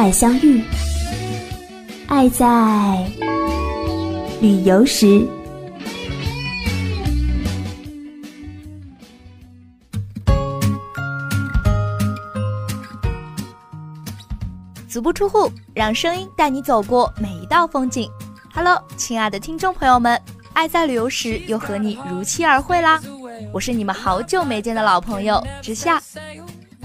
爱相遇，爱在旅游时。足不出户，让声音带你走过每一道风景。Hello，亲爱的听众朋友们，爱在旅游时又和你如期而会啦！我是你们好久没见的老朋友之夏。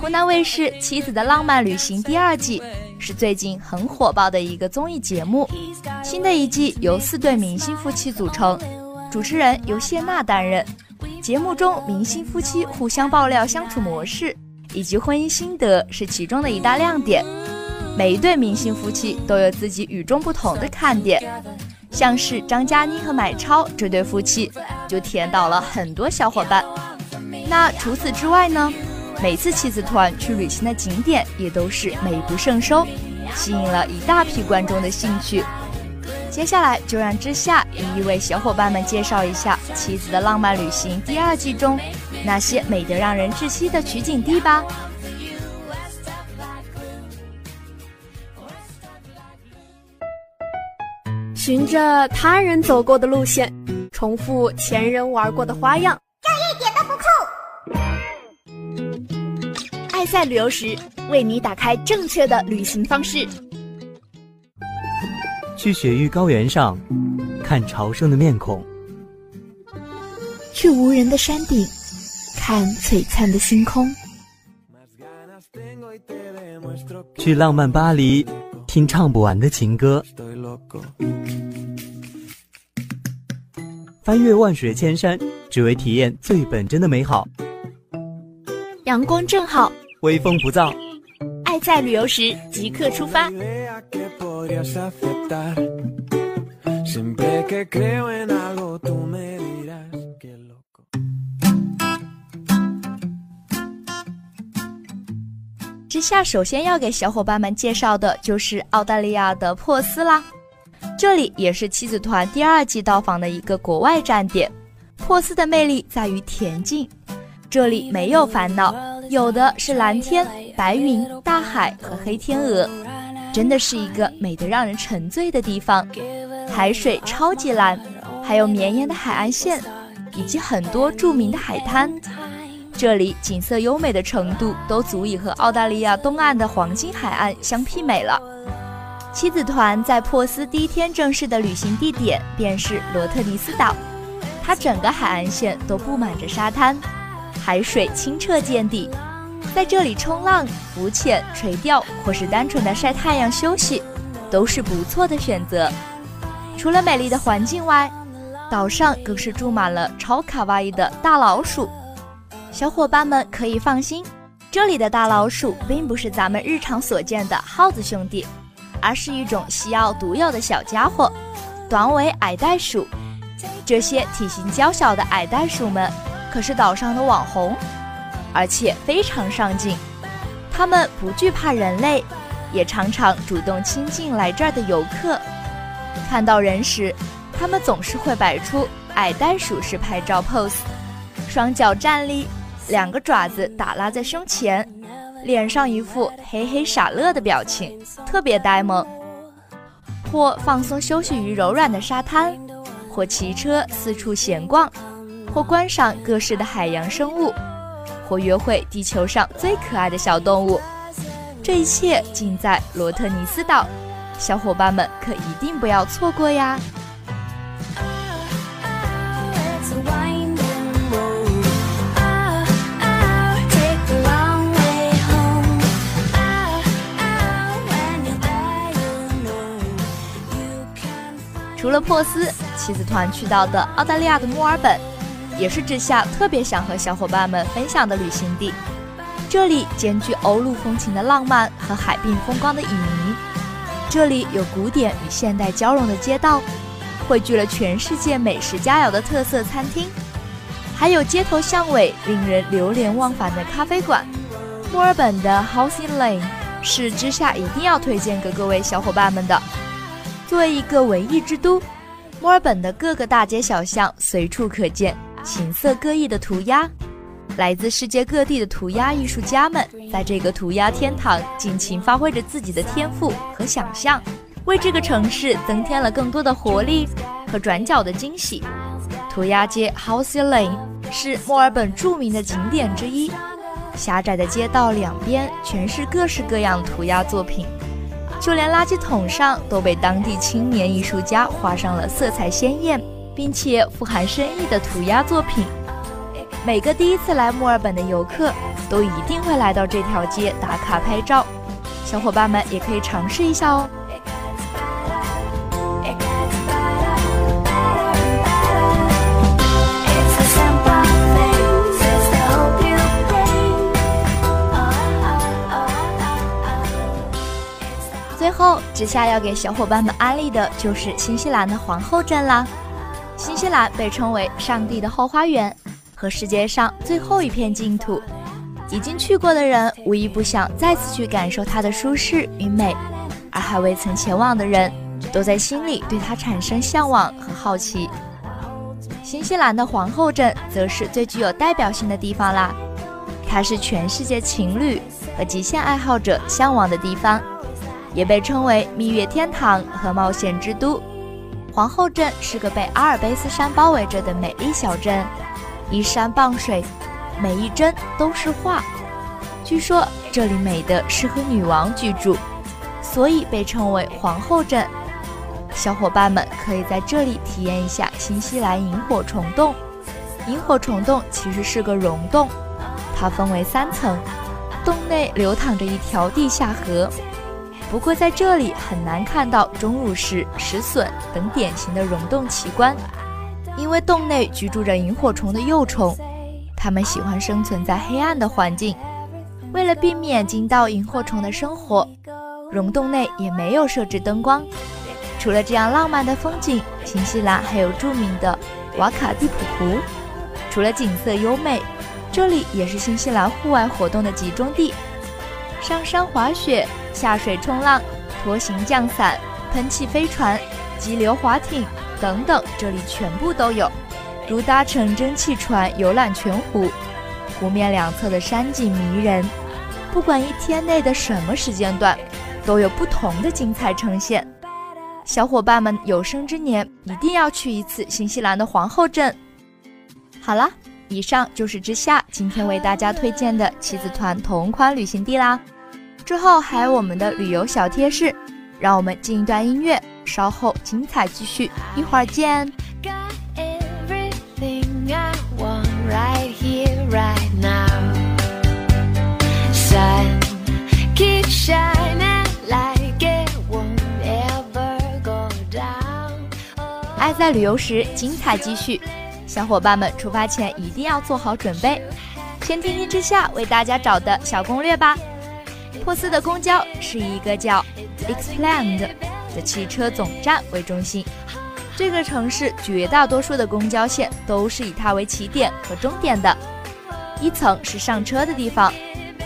湖南卫视《妻子的浪漫旅行》第二季是最近很火爆的一个综艺节目。新的一季由四对明星夫妻组成，主持人由谢娜担任。节目中明星夫妻互相爆料相处模式以及婚姻心得是其中的一大亮点。每一对明星夫妻都有自己与众不同的看点，像是张嘉倪和买超这对夫妻就甜到了很多小伙伴。那除此之外呢？每次妻子团去旅行的景点也都是美不胜收，吸引了一大批观众的兴趣。接下来就让之夏一一为小伙伴们介绍一下《妻子的浪漫旅行》第二季中那些美得让人窒息的取景地吧。循着他人走过的路线，重复前人玩过的花样，在旅游时，为你打开正确的旅行方式。去雪域高原上，看朝圣的面孔；去无人的山顶，看璀璨的星空；去浪漫巴黎，听唱不完的情歌。翻越万水千山，只为体验最本真的美好。阳光正好，微风不燥，爱在旅游时即刻出发。之下，首先要给小伙伴们介绍的就是澳大利亚的珀斯啦。这里也是妻子团第二季到访的一个国外站点。珀斯的魅力在于恬静，这里没有烦恼，有的是蓝天、白云、大海和黑天鹅，真的是一个美得让人沉醉的地方。海水超级蓝，还有绵延的海岸线，以及很多著名的海滩。这里景色优美的程度都足以和澳大利亚东岸的黄金海岸相媲美了。妻子团在珀斯第一天正式的旅行地点便是罗特尼斯岛，它整个海岸线都布满着沙滩，海水清澈见底，在这里冲浪、浮潜、垂钓或是单纯的晒太阳休息，都是不错的选择。除了美丽的环境外，岛上更是住满了超卡哇伊的大老鼠，小伙伴们可以放心，这里的大老鼠并不是咱们日常所见的耗子兄弟。而是一种西澳独有的小家伙，短尾矮袋鼠。这些体型娇小的矮袋鼠们可是岛上的网红，而且非常上进。它们不惧怕人类，也常常主动亲近来这儿的游客。看到人时，它们总是会摆出矮袋鼠式拍照 pose，双脚站立，两个爪子打拉在胸前。脸上一副嘿嘿傻乐的表情，特别呆萌。或放松休息于柔软的沙滩，或骑车四处闲逛，或观赏各式的海洋生物，或约会地球上最可爱的小动物。这一切尽在罗特尼斯岛，小伙伴们可一定不要错过呀！除了珀斯，妻子团去到的澳大利亚的墨尔本，也是之夏特别想和小伙伴们分享的旅行地。这里兼具欧陆风情的浪漫和海滨风光的旖旎。这里有古典与现代交融的街道，汇聚了全世界美食佳肴的特色餐厅，还有街头巷尾令人流连忘返的咖啡馆。墨尔本的 Housing Lane 是之下一定要推荐给各位小伙伴们的。作为一个文艺之都，墨尔本的各个大街小巷随处可见形色各异的涂鸦。来自世界各地的涂鸦艺术家们，在这个涂鸦天堂尽情发挥着自己的天赋和想象，为这个城市增添了更多的活力和转角的惊喜。涂鸦街 House Lane 是墨尔本著名的景点之一，狭窄的街道两边全是各式各样涂鸦作品，就连垃圾桶上都被当地青年艺术家画上了色彩鲜艳并且富含深意的涂鸦作品。每个第一次来墨尔本的游客都一定会来到这条街打卡拍照，小伙伴们也可以尝试一下哦。最后，之下要给小伙伴们安利的就是新西兰的皇后镇啦。新西兰被称为“上帝的后花园”。和世界上最后一片净土，已经去过的人无一不想再次去感受它的舒适与美，而还未曾前往的人，都在心里对它产生向往和好奇。新西兰的皇后镇则是最具有代表性的地方啦，它是全世界情侣和极限爱好者向往的地方，也被称为蜜月天堂和冒险之都。皇后镇是个被阿尔卑斯山包围着的美丽小镇。依山傍水，每一帧都是画。据说这里美的适合女王居住，所以被称为皇后镇。小伙伴们可以在这里体验一下新西兰萤火虫洞。萤火虫洞其实是个溶洞，它分为三层，洞内流淌着一条地下河。不过在这里很难看到钟乳石、石笋等典型的溶洞奇观。因为洞内居住着萤火虫的幼虫，它们喜欢生存在黑暗的环境。为了避免惊到萤火虫的生活，溶洞内也没有设置灯光。除了这样浪漫的风景，新西兰还有著名的瓦卡蒂普湖。除了景色优美，这里也是新西兰户外活动的集中地。上山滑雪、下水冲浪、拖行降伞、喷气飞船、激流滑艇。等等，这里全部都有，如搭乘蒸汽船游览全湖，湖面两侧的山景迷人。不管一天内的什么时间段，都有不同的精彩呈现。小伙伴们有生之年一定要去一次新西兰的皇后镇。好了，以上就是之下今天为大家推荐的妻子团同款旅行地啦。之后还有我们的旅游小贴士，让我们进一段音乐。稍后精彩继续，一会儿见。爱在旅游时，精彩继续。小伙伴们出发前一定要做好准备。先听听之下为大家找的小攻略吧。珀斯的公交是一个叫 Explained。的汽车总站为中心，这个城市绝大多数的公交线都是以它为起点和终点的。一层是上车的地方，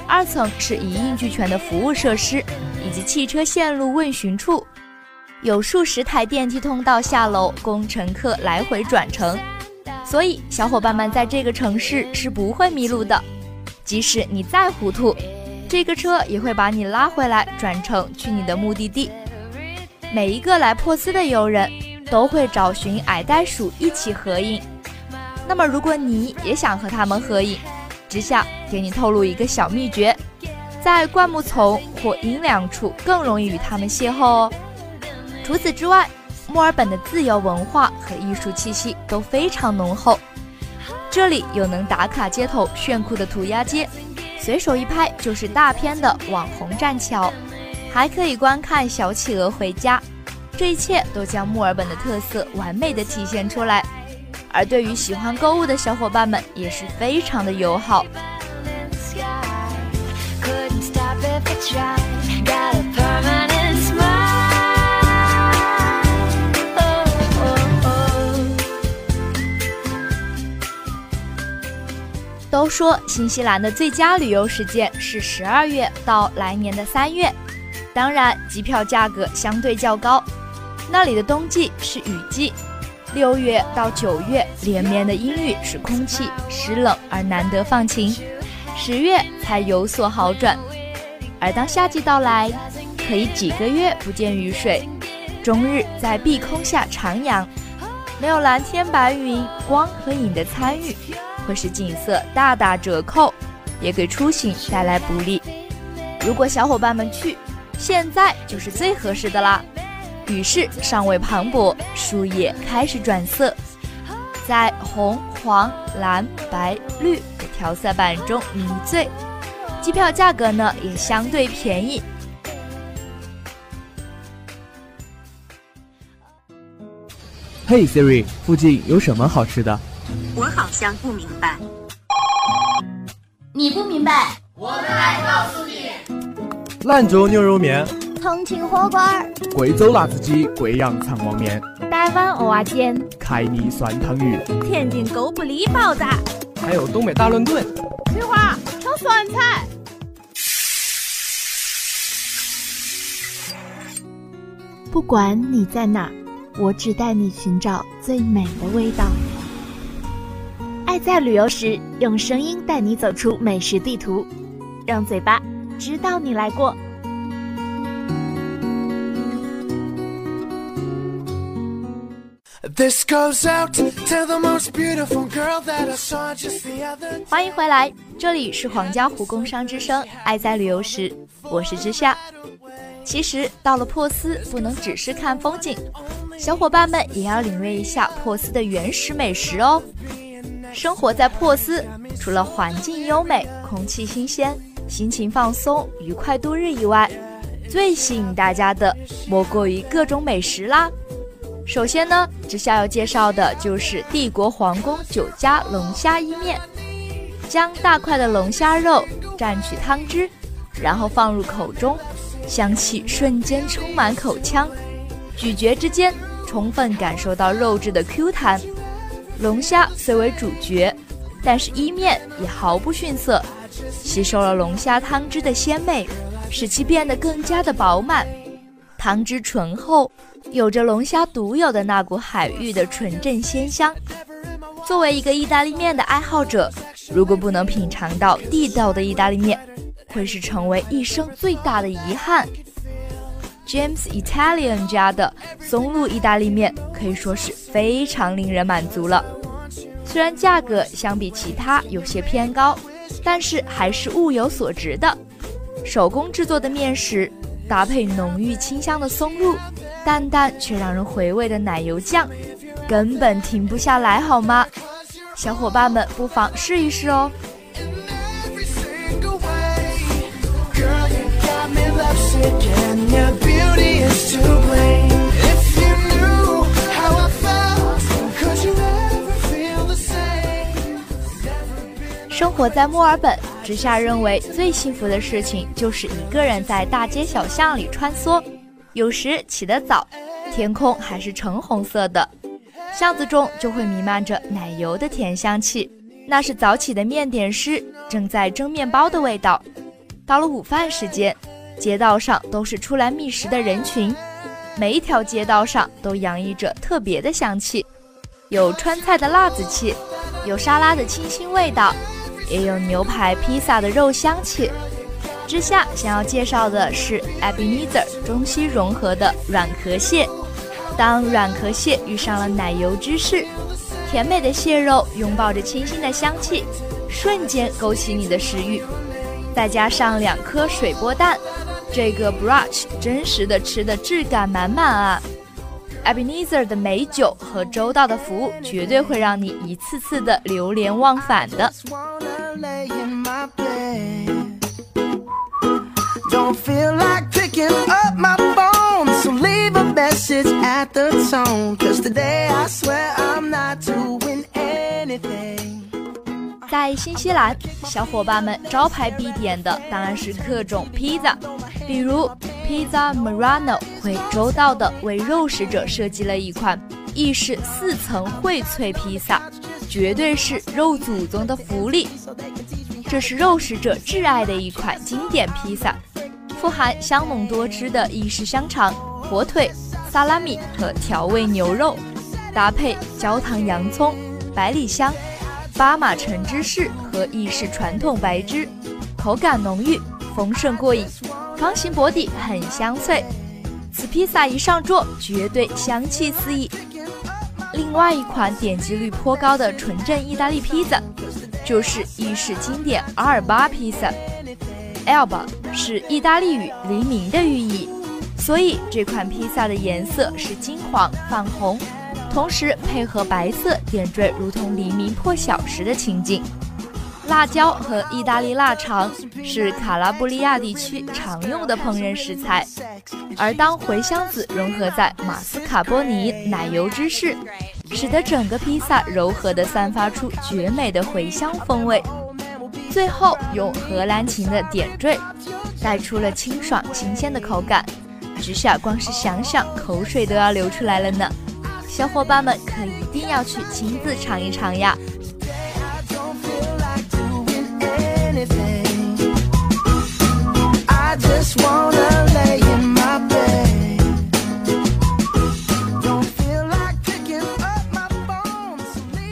二层是一应俱全的服务设施以及汽车线路问询处，有数十台电梯通道下楼供乘客来回转乘。所以小伙伴们在这个城市是不会迷路的，即使你再糊涂，这个车也会把你拉回来转乘去你的目的地。每一个来珀斯的游人都会找寻矮袋鼠一起合影。那么，如果你也想和他们合影，只想给你透露一个小秘诀：在灌木丛或阴凉处更容易与他们邂逅哦。除此之外，墨尔本的自由文化和艺术气息都非常浓厚。这里有能打卡街头炫酷的涂鸦街，随手一拍就是大片的网红栈桥。还可以观看小企鹅回家，这一切都将墨尔本的特色完美的体现出来。而对于喜欢购物的小伙伴们，也是非常的友好。说新西兰的最佳旅游时间是十二月到来年的三月，当然机票价格相对较高。那里的冬季是雨季，六月到九月连绵的阴雨使空气湿冷而难得放晴，十月才有所好转。而当夏季到来，可以几个月不见雨水，终日在碧空下徜徉，没有蓝天白云、光和影的参与。会使景色大打折扣，也给出行带来不利。如果小伙伴们去，现在就是最合适的啦。雨势尚未磅礴，树叶开始转色，在红、黄、蓝、白、绿的调色板中迷醉。机票价格呢也相对便宜。嘿，Siri，附近有什么好吃的？我好像不明白。你不明白，我们来告诉你。兰州牛肉面，重庆火锅，贵州辣子鸡，贵阳肠旺面，台湾蚵仔煎，凯里酸汤鱼，天津狗不理包子，还有东北大乱炖。翠花炒酸菜。不管你在哪，我只带你寻找最美的味道。爱在旅游时，用声音带你走出美食地图，让嘴巴知道你来过。欢迎回来，这里是皇家湖工商之声《爱在旅游时》，我是之夏。其实到了珀斯，不能只是看风景，小伙伴们也要领略一下珀斯的原始美食哦。生活在珀斯，除了环境优美、空气新鲜、心情放松、愉快度日以外，最吸引大家的莫过于各种美食啦。首先呢，之下要介绍的就是帝国皇宫酒家龙虾意面。将大块的龙虾肉蘸取汤汁，然后放入口中，香气瞬间充满口腔，咀嚼之间充分感受到肉质的 Q 弹。龙虾虽为主角，但是伊面也毫不逊色，吸收了龙虾汤汁的鲜美，使其变得更加的饱满。汤汁醇厚，有着龙虾独有的那股海域的纯正鲜香。作为一个意大利面的爱好者，如果不能品尝到地道的意大利面，会是成为一生最大的遗憾。James Italian 家的松露意大利面可以说是非常令人满足了。虽然价格相比其他有些偏高，但是还是物有所值的。手工制作的面食，搭配浓郁清香的松露，淡淡却让人回味的奶油酱，根本停不下来，好吗？小伙伴们不妨试一试哦。生活在墨尔本，直夏认为最幸福的事情就是一个人在大街小巷里穿梭。有时起得早，天空还是橙红色的，巷子中就会弥漫着奶油的甜香气，那是早起的面点师正在蒸面包的味道。到了午饭时间，街道上都是出来觅食的人群，每一条街道上都洋溢着特别的香气，有川菜的辣子气，有沙拉的清新味道。也有牛排、披萨的肉香气。之下想要介绍的是 Ebenezer 中西融合的软壳蟹。当软壳蟹遇上了奶油芝士，甜美的蟹肉拥抱着清新的香气，瞬间勾起你的食欲。再加上两颗水波蛋，这个 brunch 真实的吃的质感满满啊！Ebenezer 的美酒和周到的服务，绝对会让你一次次的流连忘返的。在新西兰，小伙伴们招牌必点的当然是各种披萨，比如 Pizza Marano 会周到的为肉食者设计了一款意式四层荟脆披萨，绝对是肉祖宗的福利。这是肉食者挚爱的一款经典披萨，富含香浓多汁的意式香肠、火腿、萨拉米和调味牛肉，搭配焦糖洋葱、百里香。巴马橙芝士和意式传统白芝，口感浓郁，丰盛过瘾，方形薄底很香脆。此披萨一上桌，绝对香气四溢。另外一款点击率颇高的纯正意大利披萨，就是意式经典阿尔巴披萨。Alba 是意大利语“黎明”的寓意，所以这款披萨的颜色是金黄泛红。同时配合白色点缀，如同黎明破晓时的情景。辣椒和意大利腊肠是卡拉布利亚地区常用的烹饪食材，而当茴香籽融合在马斯卡波尼奶油芝士，使得整个披萨柔和地散发出绝美的茴香风味。最后用荷兰芹的点缀，带出了清爽新鲜的口感。只下光是想想，口水都要流出来了呢。小伙伴们可一定要去亲自尝一尝呀！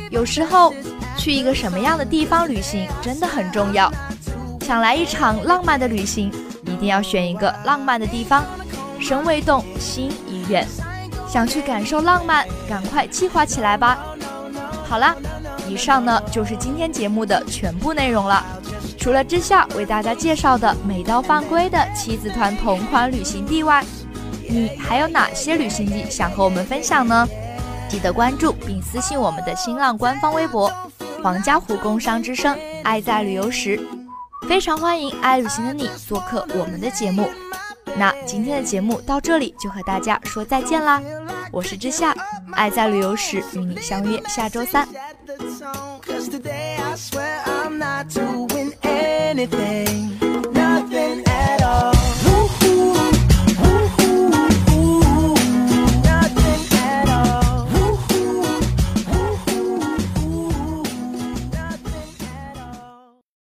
有时候去一个什么样的地方旅行真的很重要。想来一场浪漫的旅行，一定要选一个浪漫的地方。身未动，心已远。想去感受浪漫，赶快计划起来吧！好啦，以上呢就是今天节目的全部内容了。除了之下为大家介绍的美到犯规的妻子团同款旅行地外，你还有哪些旅行地想和我们分享呢？记得关注并私信我们的新浪官方微博“皇家湖工商之声爱在旅游时”，非常欢迎爱旅行的你做客我们的节目。那今天的节目到这里就和大家说再见啦！我是之夏，爱在旅游时与你相约下周三。